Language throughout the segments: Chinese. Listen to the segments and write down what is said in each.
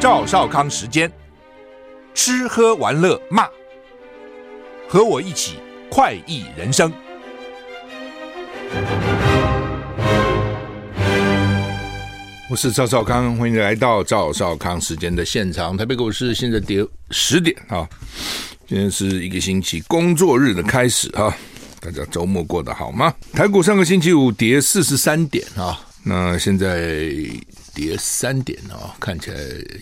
赵少康时间，吃喝玩乐骂，和我一起快意人生。我是赵少康，欢迎来到赵少康时间的现场。台北股市现在跌十点啊，今天是一个星期工作日的开始啊，大家周末过得好吗？台股上个星期五跌四十三点啊，那现在。跌三点啊，看起来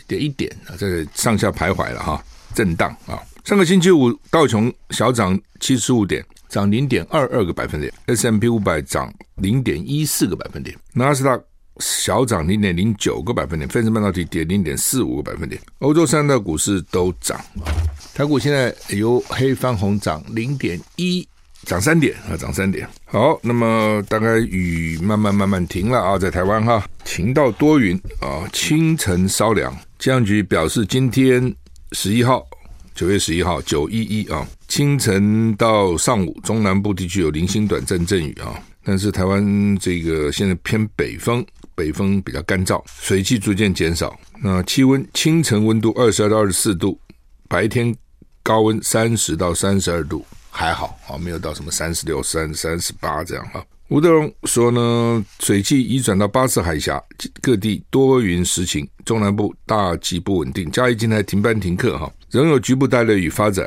跌一点啊，在上下徘徊了哈，震荡啊。上个星期五道琼小涨七十五点，涨零点二二个百分点；S M P 五百涨零点一四个百分点；纳斯达小涨零点零九个百分点；费城半导体跌零点四五个百分点。欧洲三大股市都涨啊，台股现在由黑翻红，涨零点一。涨三点啊，涨三点。好，那么大概雨慢慢慢慢停了啊，在台湾哈，晴到多云啊，清晨稍凉。气象局表示，今天十一号，九月十一号，九一一啊，清晨到上午，中南部地区有零星短暂阵雨啊。但是台湾这个现在偏北风，北风比较干燥，水汽逐渐减少。那气温，清晨温度二十二到二十四度，白天高温三十到三十二度。还好啊，没有到什么三十六、三三十八这样哈。吴德荣说呢，水汽移转到巴士海峡，各地多云时晴，中南部大气不稳定。嘉义今天停班停课哈，仍有局部带雷雨发展，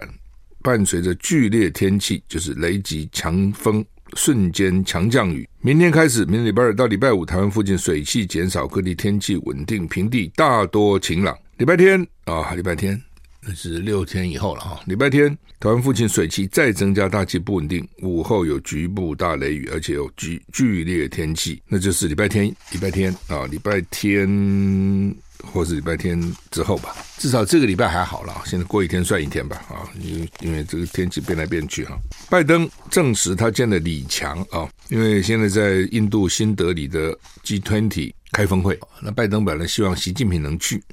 伴随着剧烈天气，就是雷击、强风、瞬间强降雨。明天开始，明礼拜二到礼拜五，台湾附近水汽减少，各地天气稳定，平地大多晴朗。礼拜天啊，礼拜天。那是六天以后了哈，礼拜天台湾附近水汽再增加，大气不稳定，午后有局部大雷雨，而且有剧剧烈天气，那就是礼拜天，礼拜天啊，礼拜天或是礼拜天之后吧，至少这个礼拜还好了，现在过一天算一天吧啊，因为因为这个天气变来变去哈。拜登证实他见了李强啊，因为现在在印度新德里的 G20 开峰会，那拜登本来希望习近平能去。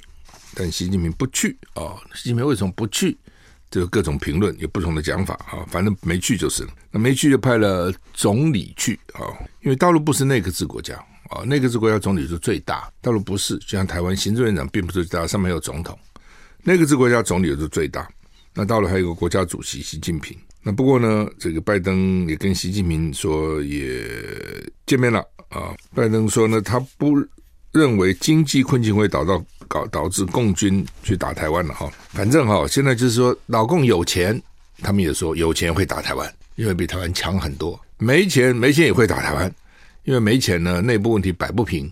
但习近平不去啊、习近平为什么不去？这个各种评论有不同的讲法啊、反正没去就是了。那没去就派了总理去啊、因为大陆不是内阁制国家啊，内阁制国家总理是最大，大陆不是。就像台湾行政院长并不是最大，上面有总统。内阁制国家总理是最大。那大陆还有一个国家主席习近平。那不过呢，这个拜登也跟习近平说也见面了啊。拜登说呢，他不认为经济困境会导到。搞导致共军去打台湾了哈，反正哈，现在就是说老共有钱，他们也说有钱会打台湾，因为比台湾强很多；没钱没钱也会打台湾，因为没钱呢，内部问题摆不平，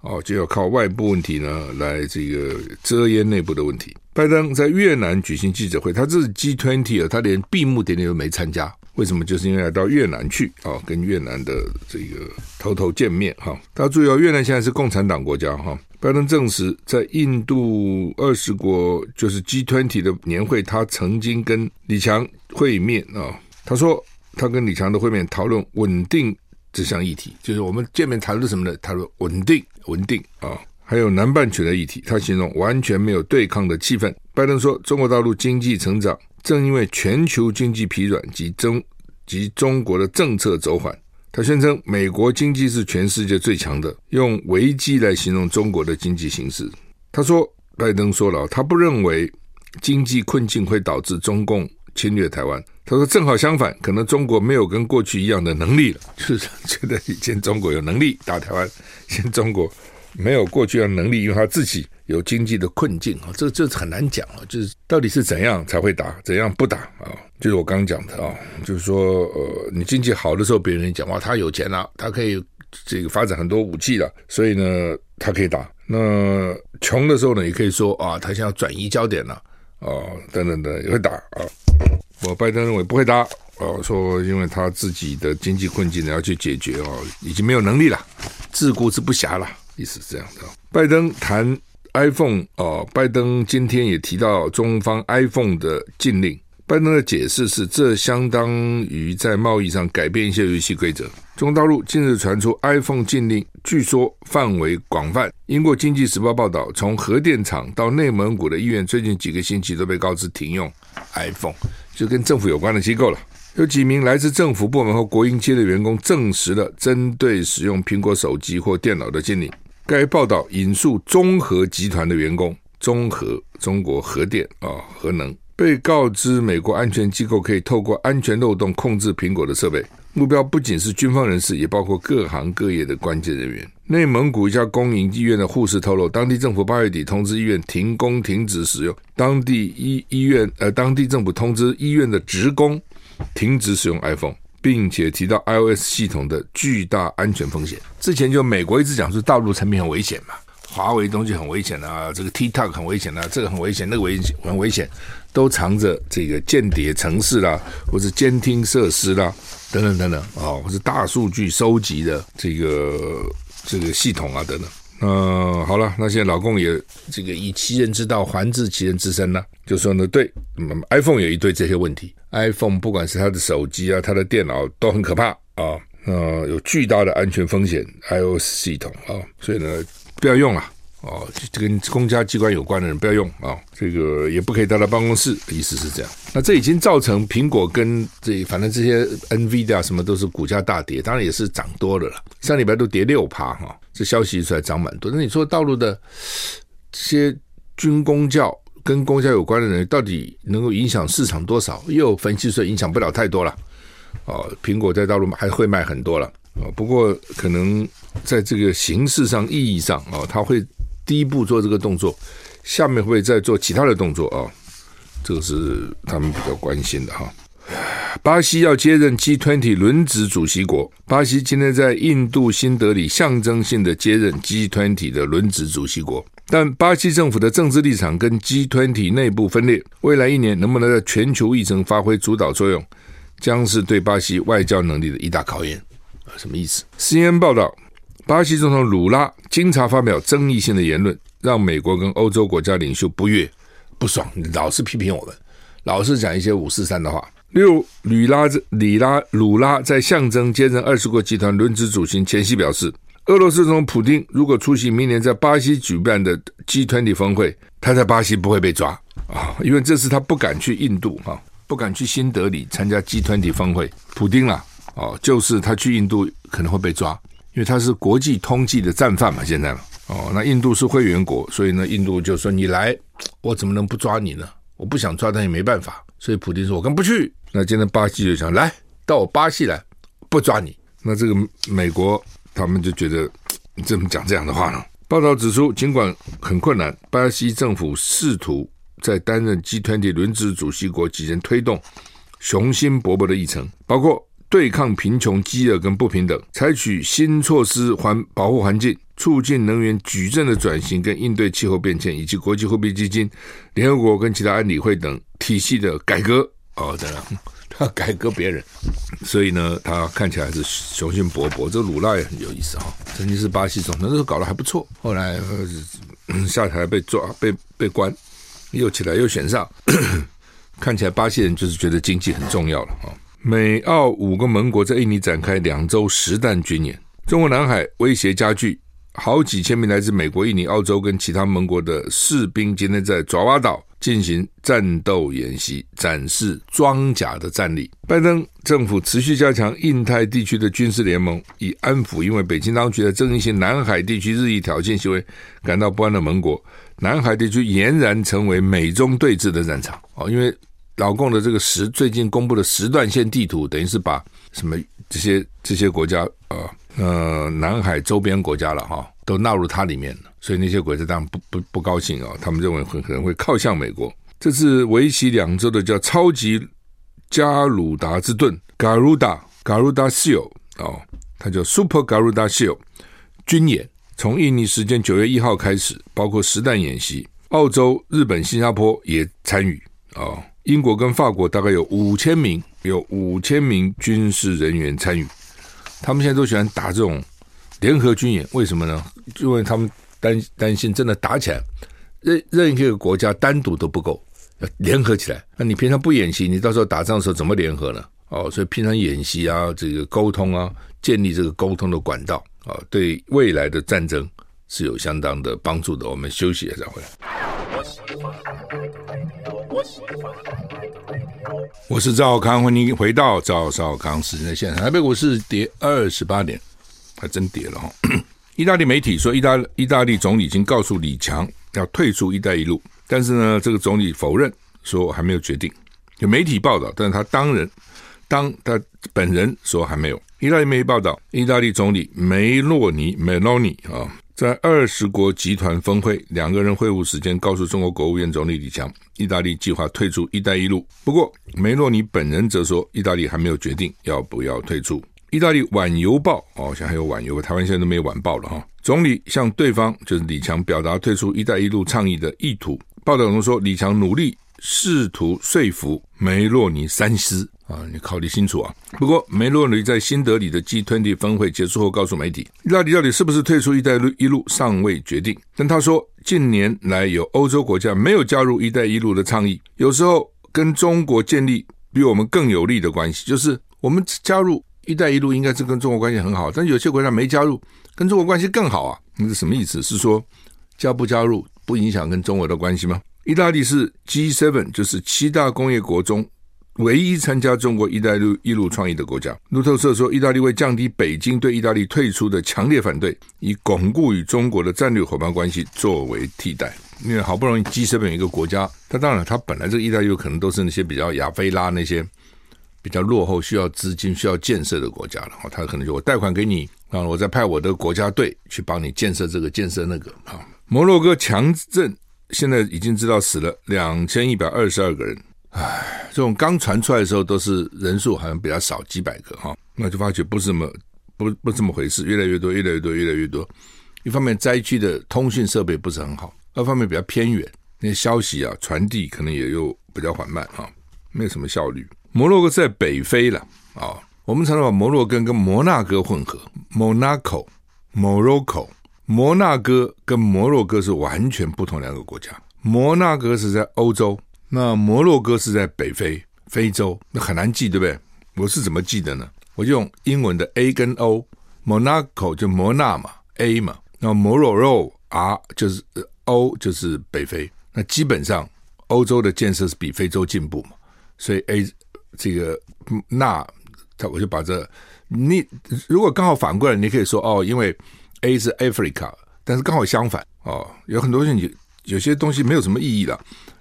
哦，就要靠外部问题呢来这个遮掩内部的问题。拜登在越南举行记者会，他这是 G20 啊，他连闭幕典礼都没参加，为什么？就是因为要到越南去啊，跟越南的这个头头见面哈。大家注意哦，越南现在是共产党国家哈。拜登证实，在印度二十国就是 G20 的年会，他曾经跟李强会面啊。他说，他跟李强的会面讨论稳定这项议题，就是我们见面谈论什么呢？谈论稳定，稳定啊，还有南半球的议题。他形容完全没有对抗的气氛。拜登说，中国大陆经济成长正因为全球经济疲软及中及中国的政策走缓。他宣称，美国经济是全世界最强的，用危机来形容中国的经济形势。他说，拜登说了，他不认为经济困境会导致中共侵略台湾。他说，正好相反，可能中国没有跟过去一样的能力了，就是觉得以前中国有能力打台湾，现在中国没有过去一样能力，因为他自己有经济的困境啊，这这很难讲啊，就是到底是怎样才会打，怎样不打啊？就是我刚刚讲的啊，就是说，呃，你经济好的时候，别人讲哇，他有钱了，他可以这个发展很多武器了，所以呢，他可以打。那穷的时候呢，也可以说啊，他想要转移焦点了，啊，等等等也会打啊。我拜登认为不会打，啊，说因为他自己的经济困境呢要去解决哦，已经没有能力了，自顾之不暇了，意思是这样的。拜登谈 iPhone 哦，拜登今天也提到中方 iPhone 的禁令。拜登的解释是，这相当于在贸易上改变一些游戏规则。中国大陆近日传出 iPhone 禁令，据说范围广泛。英国《经济时报》报道，从核电厂到内蒙古的医院，最近几个星期都被告知停用 iPhone，就跟政府有关的机构了。有几名来自政府部门和国营企业的员工证实了针对使用苹果手机或电脑的禁令。该报道引述中核集团的员工。中核中国核电啊核能。被告知美国安全机构可以透过安全漏洞控制苹果的设备，目标不仅是军方人士，也包括各行各业的关键人员。内蒙古一家公营医院的护士透露，当地政府八月底通知医院停工停止使用，当地医医院呃，当地政府通知医院的职工停止使用 iPhone，并且提到 iOS 系统的巨大安全风险。之前就美国一直讲说大陆产品很危险嘛。华为东西很危险啊，这个 TikTok 很危险啊，这个很危险，那个危险很危险，都藏着这个间谍程式啦，或是监听设施啦，等等等等啊、哦，或是大数据收集的这个这个系统啊，等等。嗯、好了，那现在老共也这个以其人之道还治其人之身呢，就说呢，对、嗯、，iPhone 有一堆这些问题，iPhone 不管是它的手机啊，它的电脑都很可怕啊，呃，有巨大的安全风险，iOS 系统啊，所以呢。不要用了哦，跟公家机关有关的人不要用啊、这个也不可以带到办公室，意思是这样。那这已经造成苹果跟这反正这些 NVIDIA 什么都是股价大跌，当然也是涨多了了。上礼拜都跌六趴哈，这消息一出来涨蛮多。那你说大陆的这些军工教跟公家有关的人，到底能够影响市场多少？又分析说影响不了太多了。哦，苹果在大陆还会卖很多了。哦，不过可能在这个形式上、意义上哦，他会第一步做这个动作，下面会再做其他的动作哦，这个是他们比较关心的哈。巴西要接任 G20 轮值主席国，巴西今天在印度新德里象征性的接任 G20 的轮值主席国，但巴西政府的政治立场跟 G20 内部分裂，未来一年能不能在全球议程发挥主导作用，将是对巴西外交能力的一大考验。什么意思？CNN 报道，巴西总统鲁拉经常发表争议性的言论，让美国跟欧洲国家领袖不悦不爽，老是批评我们，老是讲一些五四三的话。六，吕拉里拉鲁拉在象征接任二十国集团轮值主席前夕表示，俄罗斯总统普丁如果出席明年在巴西举办的 G20 峰会，他在巴西不会被抓啊，因为这次他不敢去印度哈，不敢去新德里参加 G20 峰会，普丁啊。哦，就是他去印度可能会被抓，因为他是国际通缉的战犯嘛。现在嘛，哦，那印度是会员国，所以呢，印度就说你来，我怎么能不抓你呢？我不想抓，但也没办法。所以普京说，我跟不去。那今天巴西就想来到我巴西来，不抓你。那这个美国他们就觉得你怎么讲这样的话呢？报道指出，尽管很困难，巴西政府试图在担任 G20 轮值主席国期间推动雄心勃勃的议程，包括。对抗贫穷、饥饿跟不平等，采取新措施环保护环境，促进能源矩阵的转型，跟应对气候变迁，以及国际货币基金、联合国跟其他安理会等体系的改革。哦，当然，他改革别人，所以呢，他看起来是雄心勃勃。这个鲁拉也很有意思哈、哦，曾经是巴西总统，那时候搞得还不错，后来、呃、下台被抓、被被关，又起来又选上，看起来巴西人就是觉得经济很重要了啊。哦美澳五个盟国在印尼展开两周实弹军演，中国南海威胁加剧，好几千名来自美国、印尼、澳洲跟其他盟国的士兵今天在爪哇岛进行战斗演习，展示装甲的战力。拜登政府持续加强印太地区的军事联盟，以安抚因为北京当局的争议性南海地区日益挑衅行为感到不安的盟国。南海地区俨然成为美中对峙的战场哦，因为。老共的这个时最近公布的时段线地图，等于是把什么这些这些国家啊呃，南海周边国家了哈，都纳入它里面了。所以那些国家当然不不不高兴啊，他们认为很可能会靠向美国。这次为期两周的叫超级加鲁达之盾 Garuda Garuda Shield 哦，它叫 Super Garuda Shield 军演，从印尼时间九月一号开始，包括实弹演习，澳洲、日本、新加坡也参与啊。哦英国跟法国大概有五千名，有五千名军事人员参与。他们现在都喜欢打这种联合军演，为什么呢？因为他们担担心真的打起来，任任何一个国家单独都不够，要联合起来。那你平常不演习，你到时候打仗的时候怎么联合呢？哦，所以平常演习啊，这个沟通啊，建立这个沟通的管道啊，对未来的战争是有相当的帮助的。我们休息一下再回来。我是赵康，欢迎回到赵少康时间的现场。台北股市跌二十八点，还真跌了哈。意大利媒体说，意大意大利总理已经告诉李强，要退出“一带一路”，但是呢，这个总理否认说还没有决定。有媒体报道，但是他当人当他本人说还没有。意大利媒体报道，意大利总理梅洛尼梅洛尼啊，在二十国集团峰会两个人会晤时间，告诉中国国务院总理李强，意大利计划退出“一带一路”。不过，梅洛尼本人则说，意大利还没有决定要不要退出。意大利晚邮报哦，像还有晚邮，台湾现在都没有晚报了哈。总理向对方就是李强表达退出“一带一路”倡议的意图。报道中说，李强努力试图说服梅洛尼三思。啊，你考虑清楚啊！不过梅洛尼在新德里的 G20 峰会结束后，告诉媒体，意大利到底是不是退出“一带一路”尚未决定。但他说，近年来有欧洲国家没有加入“一带一路”的倡议，有时候跟中国建立比我们更有利的关系。就是我们加入“一带一路”应该是跟中国关系很好，但有些国家没加入，跟中国关系更好啊！那是什么意思？是说加不加入不影响跟中国的关系吗？意大利是 G7，就是七大工业国中。唯一参加中国“一带一路”一路创意的国家，路透社说，意大利为降低北京对意大利退出的强烈反对，以巩固与中国的战略伙伴关系作为替代。因为好不容易 G7 一个国家，它当然它本来这个“一带一路”可能都是那些比较亚非拉那些比较落后、需要资金、需要建设的国家了。它可能就我贷款给你，然后我再派我的国家队去帮你建设这个、建设那个。啊，摩洛哥强震现在已经知道死了两千一百二十二个人。唉，这种刚传出来的时候都是人数好像比较少，几百个哈，那就发觉不是这么不不这么回事，越来越多，越来越多，越来越多。一方面灾区的通讯设备不是很好，二方面比较偏远，那些消息啊传递可能也又比较缓慢哈，没有什么效率。摩洛哥在北非了啊，我们常常把摩洛哥跟摩纳哥混合，Monaco、Morocco，摩纳哥跟摩洛哥是完全不同两个国家，摩纳哥是在欧洲。那摩洛哥是在北非非洲，那很难记，对不对？我是怎么记的呢？我就用英文的 A 跟 O，Monaco 就摩纳嘛，A 嘛，那摩洛哥 R 就是 O 就是北非。那基本上欧洲的建设是比非洲进步嘛，所以 A 这个那他我就把这你如果刚好反过来，你可以说哦，因为 A 是 Africa，但是刚好相反哦，有很多东西有些东西没有什么意义了。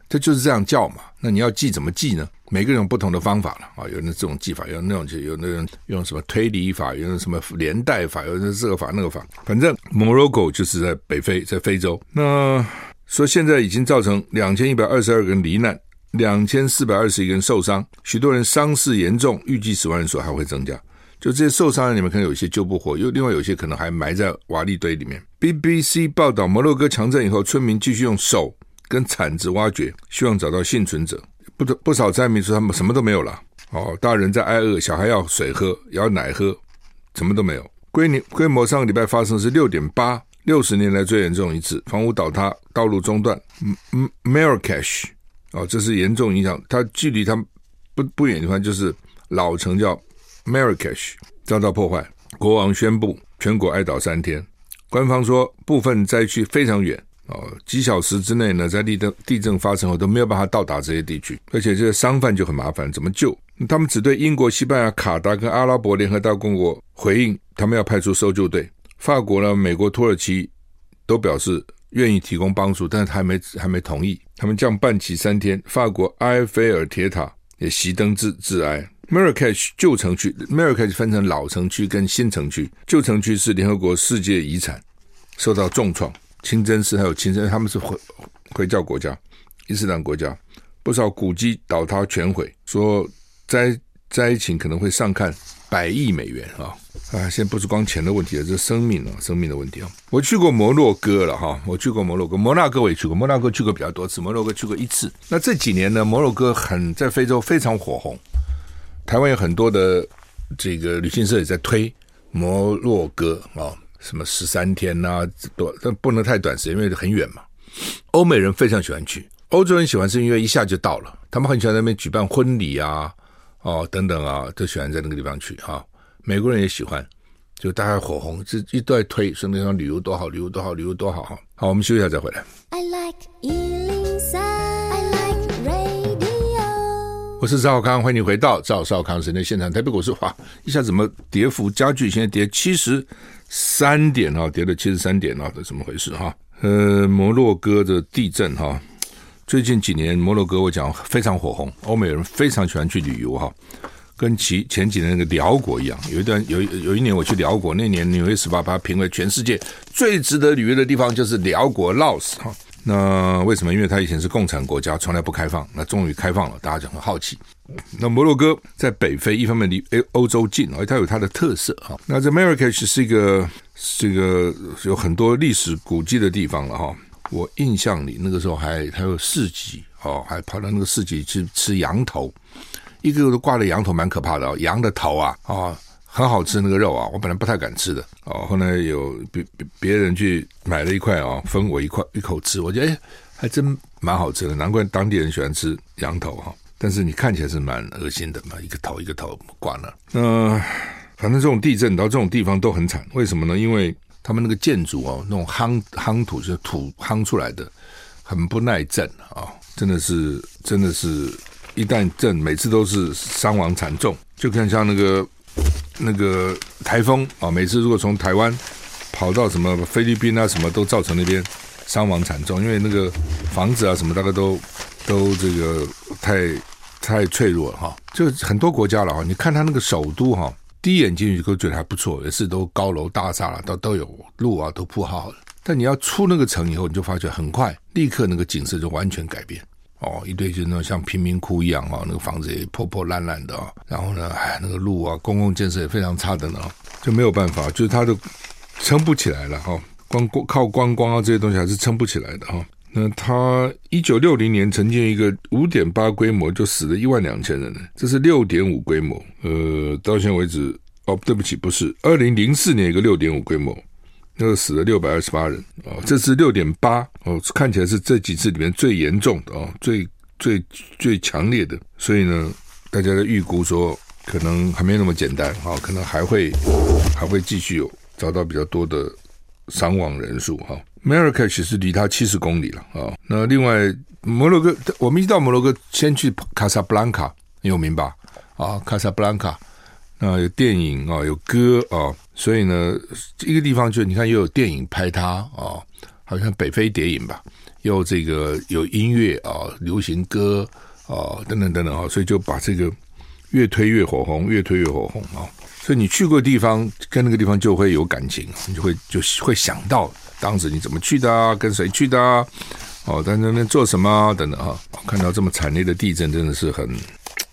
这就是这样叫嘛？那你要记怎么记呢？每个人有不同的方法了啊，有那这种记法，有那种就有那种用什么推理法，有那什么连带法，有那这个法那个法。反正 Morocco 就是在北非，在非洲。那说现在已经造成两千一百二十二个人罹难，两千四百二十一个人受伤，许多人伤势严重，预计死亡人数还会增加。就这些受伤的里面，可能有些救不活，又另外有些可能还埋在瓦砾堆里面。BBC 报道，摩洛哥强震以后，村民继续用手。跟铲子挖掘，希望找到幸存者。不不少灾民说他们什么都没有了。哦，大人在挨饿，小孩要水喝，要奶喝，什么都没有。规规模上个礼拜发生是六点八，六十年来最严重一次，房屋倒塌，道路中断。嗯嗯，Marrakesh 哦，这是严重影响。它距离它不不远的地方就是老城叫 Marrakesh 遭到破坏。国王宣布全国哀悼三天。官方说部分灾区非常远。哦，几小时之内呢，在地震地震发生后都没有办法到达这些地区，而且这些商贩就很麻烦，怎么救？他们只对英国、西班牙、卡达跟阿拉伯联合大公国回应，他们要派出搜救队。法国呢、美国、土耳其都表示愿意提供帮助，但是还没还没同意。他们降半旗三天，法国埃菲尔铁塔也熄灯致致哀。Marrakech 旧城区，Marrakech 分成老城区跟新城区，旧城区是联合国世界遗产，受到重创。清真寺还有清真，他们是回回教国家，伊斯兰国家，不少古迹倒塌全毁，说灾灾情可能会上看百亿美元啊！啊，现在不是光钱的问题了，这是生命啊，生命的问题啊！我去过摩洛哥了哈，我去过摩洛哥，摩纳哥我也去过，摩纳哥去过比较多次，摩洛哥去过一次。那这几年呢，摩洛哥很在非洲非常火红，台湾有很多的这个旅行社也在推摩洛哥啊。什么十三天呐、啊，多但不能太短时间，因为很远嘛。欧美人非常喜欢去，欧洲人喜欢是因为一下就到了，他们很喜欢那边举办婚礼啊，哦等等啊，都喜欢在那个地方去哈、美国人也喜欢，就大家火红，这一都在推，说那地方旅游多好，旅游多好，旅游多好哈。好，我们休息一下再回来。I like 103, 我是赵少康，欢迎你回到赵少康时间现场。台北股市哇，一下怎么跌幅加剧？现在跌七十。三点啊，跌了七十三点啊，这怎么回事哈？呃，摩洛哥的地震哈，最近几年摩洛哥我讲非常火红，欧美人非常喜欢去旅游哈，跟其前几年那个辽国一样。有一段有有一年我去辽国，那年纽约时报把它评为全世界最值得旅游的地方，就是辽国劳斯哈。那为什么？因为它以前是共产国家，从来不开放，那终于开放了，大家就很好奇。那摩洛哥在北非，一方面离欧洲近，而它有它的特色哈。那这 Marrakech 是一个。这个有很多历史古迹的地方了哈，我印象里那个时候还还有市集哦，还跑到那个市集去吃羊头，一个个都挂着羊头，蛮可怕的哦，羊的头啊啊，很好吃那个肉啊，我本来不太敢吃的哦，后来有别别别人去买了一块啊，分我一块一口吃，我觉得哎，还真蛮好吃的，难怪当地人喜欢吃羊头哈，但是你看起来是蛮恶心的嘛，一个头一个头挂那，反正这种地震到这种地方都很惨，为什么呢？因为他们那个建筑哦，那种夯夯土就是土夯出来的，很不耐震啊，真的是真的是，一旦震，每次都是伤亡惨重。就看像那个那个台风啊，每次如果从台湾跑到什么菲律宾啊，什么都造成那边伤亡惨重，因为那个房子啊什么大概都都这个太太脆弱了哈。就很多国家了哈，你看他那个首都哈。第一眼进去都觉得还不错，也是都高楼大厦了，都都有路啊，都铺好了。但你要出那个城以后，你就发觉很快，立刻那个景色就完全改变。哦，一堆就那种像贫民窟一样啊，那个房子也破破烂烂的啊。然后呢，哎，那个路啊，公共建设也非常差的呢，就没有办法，就是它都撑不起来了哈。光靠观光啊这些东西还是撑不起来的哈。那他一九六零年曾经一个五点八规模就死了一万两千人，这是六点五规模。呃，到现在为止，哦，对不起，不是二零零四年一个六点五规模，那个死了六百二十八人哦，这是六点八哦，看起来是这几次里面最严重的哦，最最最强烈的。所以呢，大家的预估说，可能还没那么简单啊，可能还会还会继续有找到比较多的伤亡人数哈。Marrakech 是离它七十公里了啊、哦。那另外摩洛哥，我们一到摩洛哥，先去卡萨布兰卡，有名吧？啊，卡萨布兰卡，那有电影啊、哦，有歌啊、哦，所以呢，一个地方就你看又有电影拍它啊、好像北非谍影吧，又这个有音乐啊、流行歌啊、等等等等啊、所以就把这个越推越火红，越推越火红啊、所以你去过的地方，跟那个地方就会有感情，你就会就会想到。当时你怎么去的？跟谁去的啊？哦，在那边做什么？等等哈，看到这么惨烈的地震，真的是很、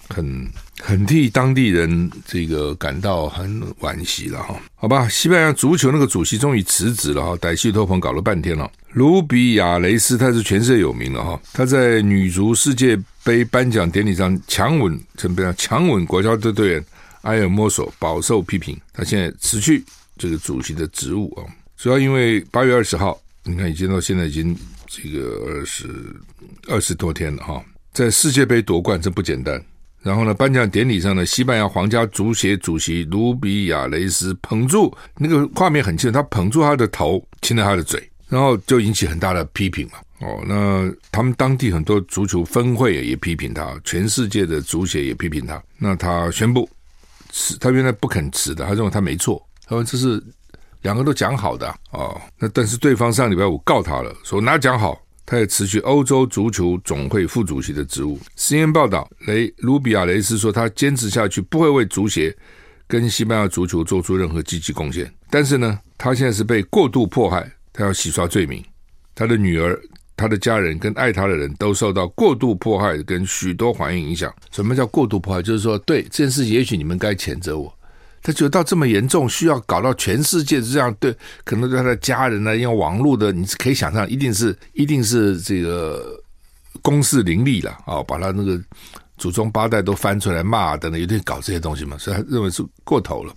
很、很替当地人这个感到很惋惜了哈。好吧，西班牙足球那个主席终于辞职了哈，歹戏托棚搞了半天了。卢比亚雷斯他是全世界有名的哈，他在女足世界杯颁奖典礼上强吻，怎么样？强吻国家队队员埃尔莫索，饱受批评。他现在辞去这个主席的职务啊。主要因为八月二十号，你看已经到现在已经这个二十二十多天了哈，在世界杯夺冠真不简单。然后呢，颁奖典礼上呢，西班牙皇家足协主席卢比亚雷斯捧住那个画面很清楚，他捧住他的头，亲了他的嘴，然后就引起很大的批评嘛。哦，那他们当地很多足球分会也批评他，全世界的足协也批评他。那他宣布辞，他原来不肯辞的，他认为他没错，他说这是。两个都讲好的、哦，那但是对方上礼拜五告他了，说哪讲好，他也辞去欧洲足球总会副主席的职务。CNN 报道，雷卢比亚雷斯说，他坚持下去不会为足协跟西班牙足球做出任何积极贡献。但是呢，他现在是被过度迫害，他要洗刷罪名。他的女儿、他的家人跟爱他的人都受到过度迫害跟许多环境影响。什么叫过度迫害？就是说，对这件事，也许你们该谴责我。他觉得到这么严重，需要搞到全世界这样对，可能对他的家人呢，用网络的，你是可以想象，一定是一定是这个公势凌厉了啊，把他那个祖宗八代都翻出来骂等等，一定搞这些东西嘛，所以他认为是过头了。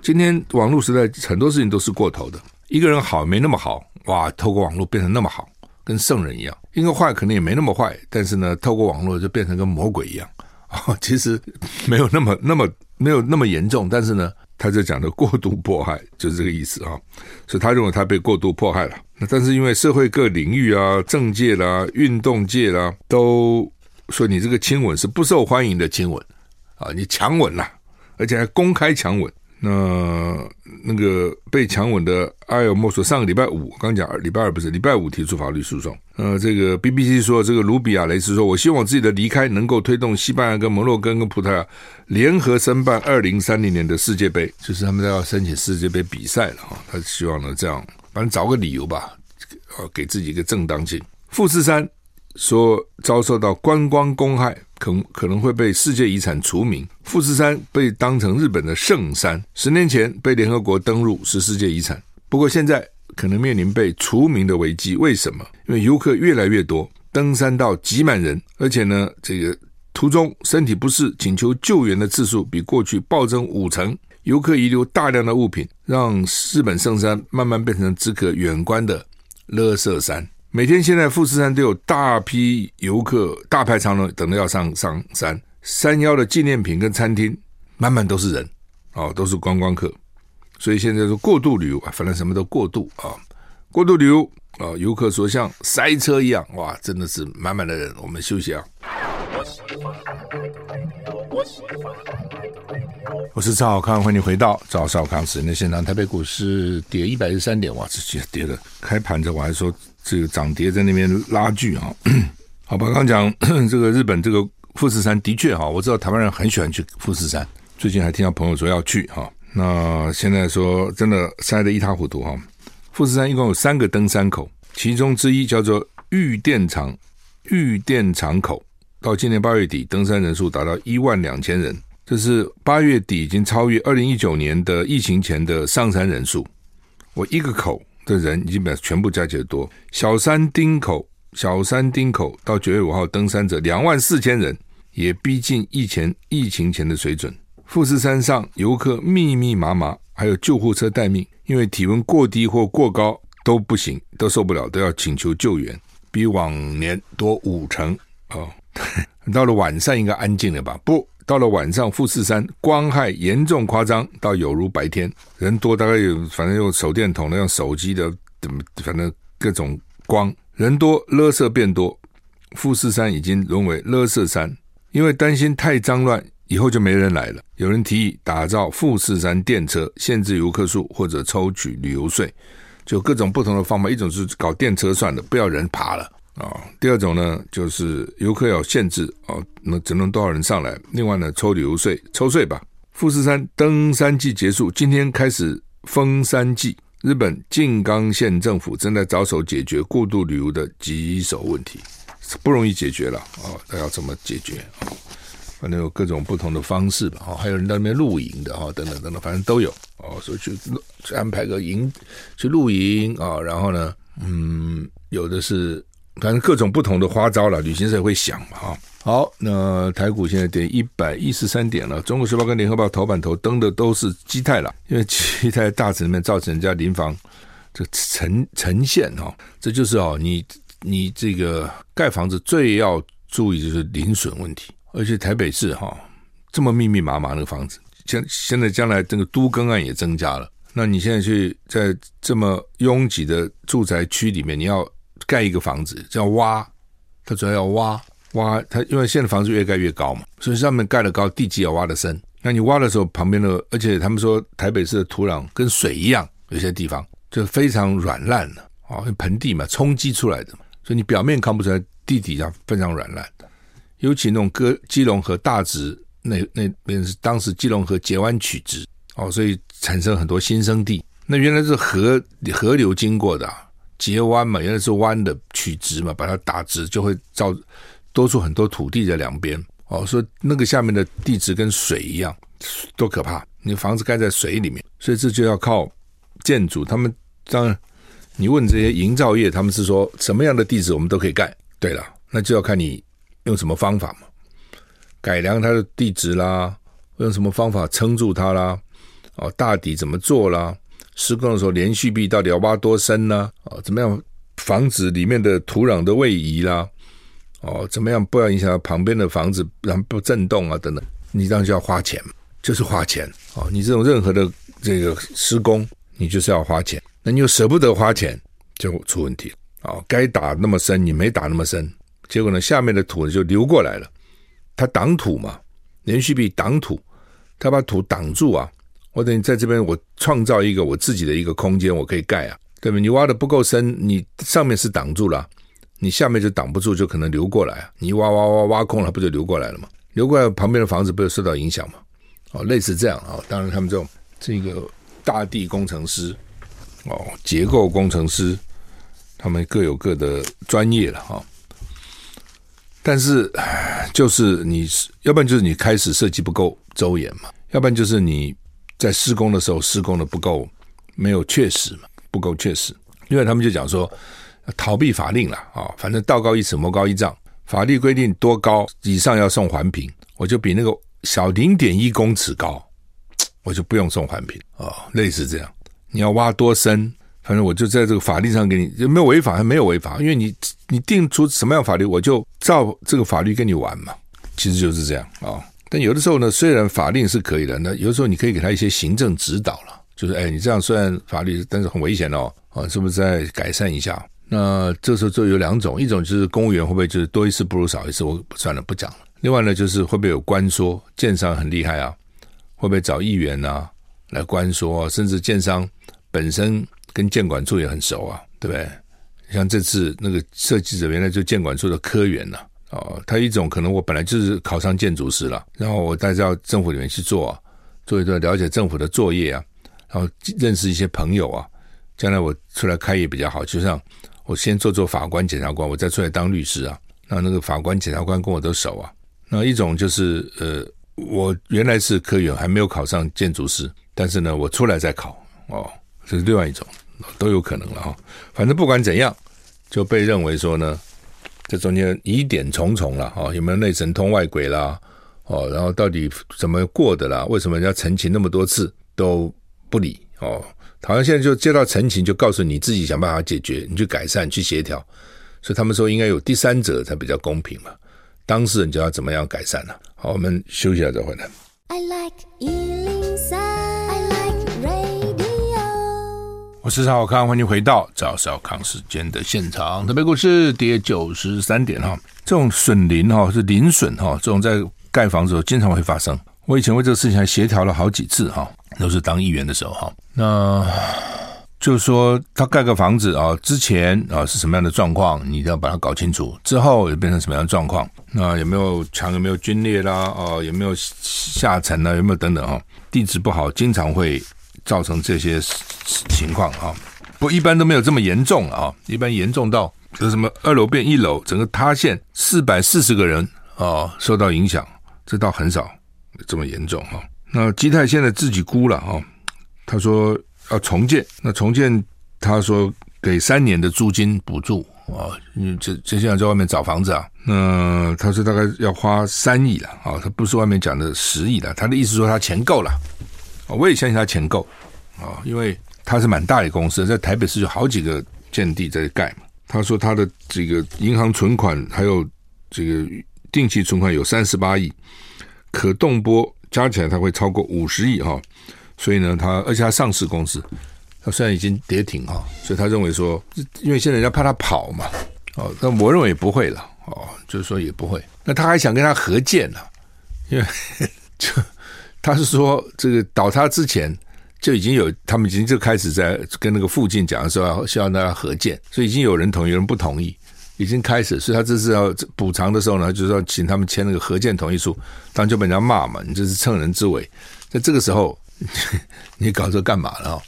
今天网络时代很多事情都是过头的，一个人好没那么好，哇，透过网络变成那么好，跟圣人一样；一个坏可能也没那么坏，但是呢，透过网络就变成跟魔鬼一样。哦，其实没有那么那么没有那么严重，但是呢，他就讲的过度迫害，就是这个意思啊。所以他认为他被过度迫害了。那但是因为社会各领域啊、政界啦、运动界啦，都说你这个亲吻是不受欢迎的亲吻啊，你强吻啦，而且还公开强吻。那那个被强吻的埃尔莫索上个礼拜五，刚讲礼拜二不是礼拜五提出法律诉讼。呃，这个 BBC 说，这个卢比亚雷斯说，我希望自己的离开能够推动西班牙跟摩洛哥跟葡萄牙联合申办二零三零年的世界杯，就是他们都要申请世界杯比赛了哈。他希望呢这样，反正找个理由吧，呃，给自己一个正当性。富士山说遭受到观光公害。可可能会被世界遗产除名。富士山被当成日本的圣山，十年前被联合国登录是世界遗产，不过现在可能面临被除名的危机。为什么？因为游客越来越多，登山道挤满人，而且呢，这个途中身体不适请求救援的次数比过去暴增五成。游客遗留大量的物品，让日本圣山慢慢变成只可远观的垃圾山。每天现在富士山都有大批游客大排长龙，等着要上上山。山腰的纪念品跟餐厅满满都是人，哦，都是观光客。所以现在说过度旅游啊，反正什么都过度啊，过度旅游啊，游客说像塞车一样，哇，真的是满满的人。我们休息啊。我是赵少康，欢迎回到赵少康时间的现场。台北股市跌一百一十三点，哇，直接跌了。开盘着我还说。这个涨跌在那边拉锯啊，好吧，刚讲这个日本这个富士山的确哈，我知道台湾人很喜欢去富士山，最近还听到朋友说要去哈，那现在说真的塞得一塌糊涂哈。富士山一共有三个登山口，其中之一叫做御殿场御殿场口，到今年八月底登山人数达到一万两千人，这是八月底已经超越二零一九年的疫情前的上山人数，我一个口。的人基本上全部加起来多。小山丁口，小山丁口到九月五号登山者两万四千人，也逼近疫情疫情前的水准。富士山上游客密密麻麻，还有救护车待命，因为体温过低或过高都不行，都受不了，都要请求救援，比往年多五成哦。到了晚上应该安静了吧？不。到了晚上，富士山光害严重夸张，到有如白天，人多，大概有，反正用手电筒的，用手机的，怎么，反正各种光，人多，垃圾变多，富士山已经沦为垃圾山。因为担心太脏乱，以后就没人来了。有人提议打造富士山电车，限制游客数，或者抽取旅游税，就各种不同的方法。一种是搞电车算了，不要人爬了。啊、第二种呢，就是游客要限制哦，那只能多少人上来？另外呢，抽旅游税，抽税吧。富士山登山季结束，今天开始封山季。日本静冈县政府正在着手解决过度旅游的棘手问题，不容易解决了啊、那要怎么解决啊、反正有各种不同的方式吧。哦，还有人在那边露营的哈、等等等等，反正都有哦。所以去去安排个营去露营啊、然后呢，嗯，有的是。反正各种不同的花招了，旅行社会想嘛哈。好，那台股现在跌一百一十三点了。中国时报跟联合报头版头登的都是基泰了，因为基泰大臣里面造成人家临房这呈呈现哈，这就是哦，你你这个盖房子最要注意就是邻损问题，而且台北市哈这么密密麻麻那个房子，现现在将来这个都更案也增加了，那你现在去在这么拥挤的住宅区里面，你要。盖一个房子叫挖，它主要要挖挖它，因为现在房子越盖越高嘛，所以上面盖的高，地基要挖的深。那你挖的时候，旁边的，而且他们说台北市的土壤跟水一样，有些地方就非常软烂的啊，盆地嘛，冲积出来的嘛，所以你表面看不出来，地底下非常软烂。尤其那种哥基隆河大直那那边是当时基隆河截弯取直哦，所以产生很多新生地。那原来是河河流经过的。截弯嘛，原来是弯的取直嘛，把它打直就会造多出很多土地在两边哦。说那个下面的地质跟水一样，多可怕！你房子盖在水里面，所以这就要靠建筑。他们当然，你问这些营造业，他们是说什么样的地质我们都可以盖。对了，那就要看你用什么方法嘛，改良它的地质啦，用什么方法撑住它啦，哦，大底怎么做啦？施工的时候，连续壁到底要挖多深呢？哦，怎么样防止里面的土壤的位移啦？哦，怎么样不要影响到旁边的房子，然后不震动啊？等等，你这样就要花钱，就是花钱哦。你这种任何的这个施工，你就是要花钱，那你又舍不得花钱，就出问题了。哦，该打那么深，你没打那么深，结果呢，下面的土就流过来了。它挡土嘛，连续壁挡土，它把土挡住啊。我等于在这边我创造一个我自己的一个空间，我可以盖啊，对吧？你挖的不够深，你上面是挡住了，你下面就挡不住，就可能流过来啊。你挖挖挖挖空了，不就流过来了吗？流过来旁边的房子不就受到影响吗？哦，类似这样啊。当然，他们这种这个大地工程师哦，结构工程师，他们各有各的专业了哈。但是，就是你要不然就是你开始设计不够周延嘛，要不然就是你在施工的时候施工的不够没有确实嘛，不够确实。因为他们就讲说逃避法令了啊，反正道高一尺魔高一丈，法律规定多高以上要送环评，我就比那个小零点一公尺高，我就不用送环评啊，类似这样。你要挖多深？反正我就在这个法律上给你，有没有违法？还没有违法，因为你你定出什么样法律，我就照这个法律跟你玩嘛。其实就是这样啊、但有的时候呢，虽然法令是可以的，那有的时候你可以给他一些行政指导了，就是哎，你这样虽然法律，但是很危险哦，啊，是不是再改善一下？那这时候就有两种，一种就是公务员会不会就是多一事不如少一事，我算了不讲了。另外呢，就是会不会有官说，建商很厉害啊，会不会找议员啊来关说，甚至建商本身。跟建管处也很熟啊，对不对？像这次那个设计者原来就建管处的科员呐，哦，他一种可能我本来就是考上建筑师了，然后我带到政府里面去做，做一段了解政府的作业啊，然后认识一些朋友啊，将来我出来开业比较好。就像我先做做法官、检察官，我再出来当律师啊，那那个法官、检察官跟我都熟啊。那一种就是呃，我原来是科员，还没有考上建筑师，但是呢，我出来再考哦，这是另外一种。都有可能了哈，反正不管怎样，就被认为说呢，这中间疑点重重了哈，有没有内神通外鬼啦？哦，然后到底怎么过的啦？为什么人家陈情那么多次都不理？哦，好像现在就接到陈情，就告诉你自己想办法解决，你去改善、去协调。所以他们说应该有第三者才比较公平嘛，当事人就要怎么样改善了。好，我们休息一下再回来。I like 我是赵少康，欢迎回到赵少康时间的现场。特别股市跌九十三点哈，这种损林哈是林损哈，这种在盖房子时候经常会发生。我以前为这个事情还协调了好几次哈，都是当议员的时候哈。那就是说他盖个房子啊，之前啊是什么样的状况，你一定要把它搞清楚。之后又变成什么样的状况？那有没有墙有没有龟裂啦？哦，有没有下沉呢？有没有等等哈？地质不好，经常会。造成这些情况啊，不一般都没有这么严重啊，一般严重到有什么二楼变一楼，整个塌陷，四百四十个人啊受到影响，这倒很少这么严重哈。那基泰现在自己估了哈，他说要重建，那重建他说给三年的租金补助啊，因为这这些人在外面找房子啊，那他说大概要花三亿了啊，他不是外面讲的十亿了，他的意思说他钱够了。我也相信他钱够啊，因为他是蛮大的公司，在台北市有好几个建地在盖嘛。他说他的这个银行存款还有这个定期存款有三十八亿，可动拨加起来他会超过五十亿哈。所以呢，他而且他上市公司，他虽然已经跌停哈，所以他认为说，因为现在人家怕他跑嘛，哦，但我认为也不会了哦，就是说也不会。那他还想跟他合建呢，因为 就。他是说，这个倒塌之前就已经有，他们已经就开始在跟那个附近讲说要希望大家合建，所以已经有人同意，有人不同意，已经开始。所以他这次要补偿的时候呢，就是要请他们签那个合建同意书，当然就被人家骂嘛，你这是趁人之危。在这个时候，你搞这干嘛了？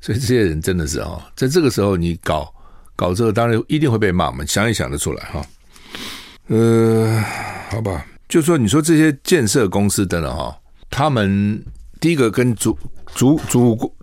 所以这些人真的是啊，在这个时候你搞搞这个，当然一定会被骂嘛，想也想得出来哈。呃，好吧，就说你说这些建设公司等等哈。他们第一个跟主主主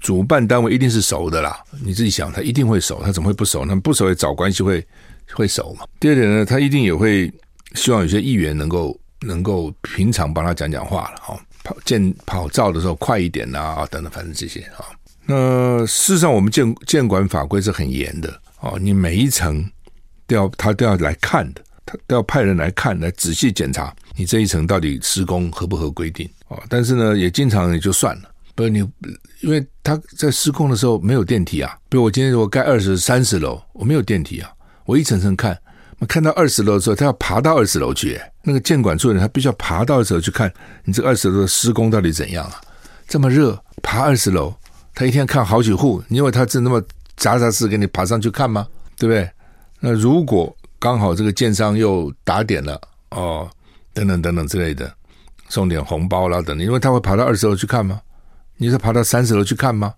主办单位一定是熟的啦，你自己想，他一定会熟，他怎么会不熟？他不熟也找关系会会熟嘛。第二点呢，他一定也会希望有些议员能够能够平常帮他讲讲话了，哦，跑见跑照的时候快一点啊，等等，反正这些啊。那事实上，我们建建管法规是很严的哦，你每一层都要他都要来看的，他都要派人来看，来仔细检查。你这一层到底施工合不合规定啊？但是呢，也经常也就算了。不是你，因为他在施工的时候没有电梯啊。比如我今天如果盖二十三十楼，我没有电梯啊，我一层层看，看到二十楼的时候，他要爬到二十楼去。那个建管处的人他必须要爬到二十楼去看你这二十楼的施工到底怎样啊？这么热，爬二十楼，他一天看好几户，你以为他真那么杂杂事给你爬上去看吗？对不对？那如果刚好这个建商又打点了哦，等等等等之类的，送点红包啦等等，因为他会爬到二十楼去看吗？你是爬到三十楼去看吗？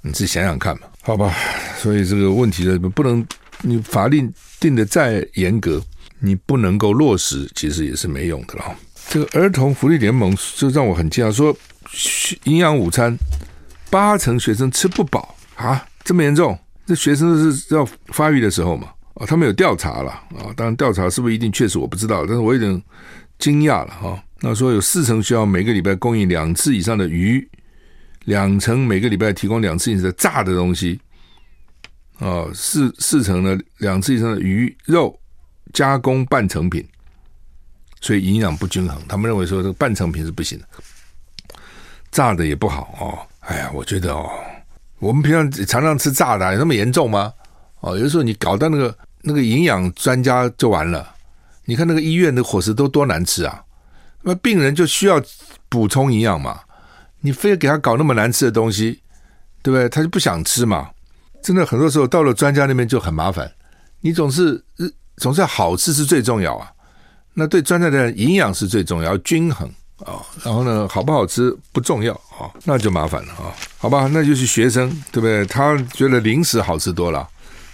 你自己想想看嘛，好吧？所以这个问题呢，不能你法令定得再严格，你不能够落实，其实也是没用的了。这个儿童福利联盟就让我很惊讶，说营养午餐八成学生吃不饱啊，这么严重？这学生是要发育的时候嘛？啊，他们有调查了啊，当然调查是不是一定确实我不知道，但是我有点惊讶了哈。那说有四成需要每个礼拜供应两次以上的鱼，两成每个礼拜提供两次以上的炸的东西，啊，四四成呢两次以上的鱼肉加工半成品。所以营养不均衡，他们认为说这个半成品是不行的，炸的也不好哦。哎呀，我觉得哦，我们平常常常吃炸的，有那么严重吗？哦，有的时候你搞到那个那个营养专家就完了。你看那个医院的伙食都多难吃啊，那病人就需要补充营养嘛，你非要给他搞那么难吃的东西，对不对？他就不想吃嘛。真的很多时候到了专家那边就很麻烦，你总是总是要好吃是最重要啊。那对专家的营养是最重要，均衡啊。然后呢，好不好吃不重要啊，那就麻烦了啊。好吧，那就是学生对不对？他觉得零食好吃多了，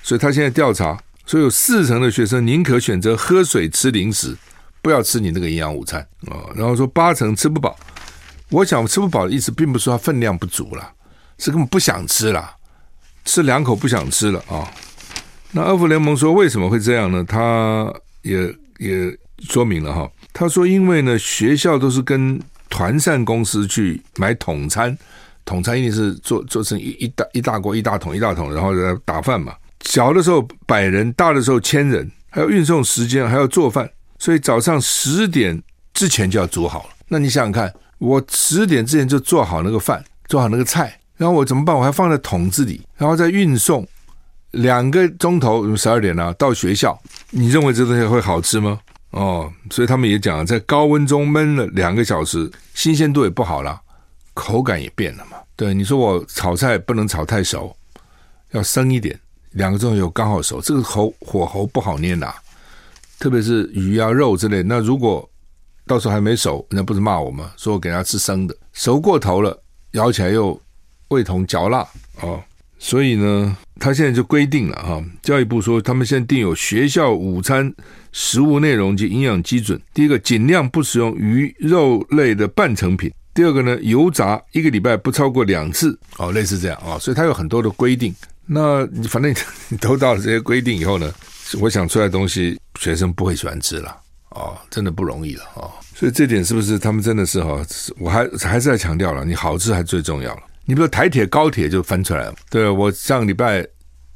所以他现在调查，所以有四成的学生宁可选择喝水吃零食，不要吃你那个营养午餐啊。然后说八成吃不饱，我想吃不饱的意思并不是说他分量不足了，是根本不想吃了，吃两口不想吃了啊。那二福联盟说为什么会这样呢？他也也。说明了哈，他说，因为呢，学校都是跟团膳公司去买统餐，统餐一定是做做成一一大一大锅一大桶一大桶，然后来打饭嘛。小的时候百人，大的时候千人，还要运送时间，还要做饭，所以早上十点之前就要煮好了。那你想想看，我十点之前就做好那个饭，做好那个菜，然后我怎么办？我还放在桶子里，然后再运送两个钟头，十二点了到学校，你认为这东西会好吃吗？哦，所以他们也讲，在高温中焖了两个小时，新鲜度也不好了，口感也变了嘛。对，你说我炒菜不能炒太熟，要生一点，两个钟头刚好熟，这个火火候不好捏呐。特别是鱼啊肉之类，那如果到时候还没熟，人家不是骂我吗？说我给他吃生的，熟过头了，咬起来又味同嚼蜡哦。所以呢，他现在就规定了哈，教育部说他们现在定有学校午餐。食物内容及营养基准：第一个，尽量不使用鱼肉类的半成品；第二个呢，油炸一个礼拜不超过两次。哦，类似这样啊、哦，所以它有很多的规定。那你反正 你都到了这些规定以后呢，我想出来的东西学生不会喜欢吃了哦，真的不容易了哦。所以这点是不是他们真的是哈？我还还是在强调了，你好吃还最重要了。你比如台铁、高铁就翻出来了。对，我上个礼拜。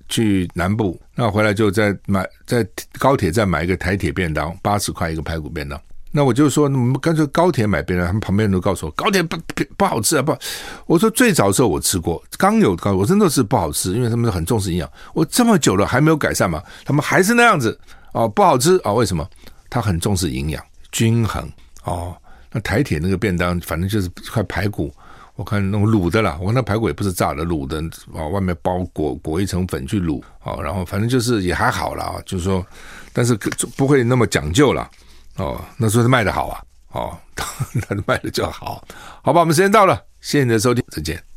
去南部，那回来就再买在高铁站买一个台铁便当，八十块一个排骨便当。那我就说，我们干脆高铁买便当。他们旁边人都告诉我，高铁不不好吃啊！不，我说最早的时候我吃过，刚有高，我真的是不好吃，因为他们很重视营养。我这么久了还没有改善嘛，他们还是那样子哦，不好吃啊、为什么？他很重视营养均衡哦。那台铁那个便当，反正就是一块排骨。我看那种卤的啦，我看那排骨也不是炸的，卤的啊，外面包裹裹一层粉去卤啊，然后反正就是也还好啦，就是说，但是不会那么讲究了哦。那说是卖的好啊，哦，那卖的就好，好吧，我们时间到了，谢谢你的收听，再见。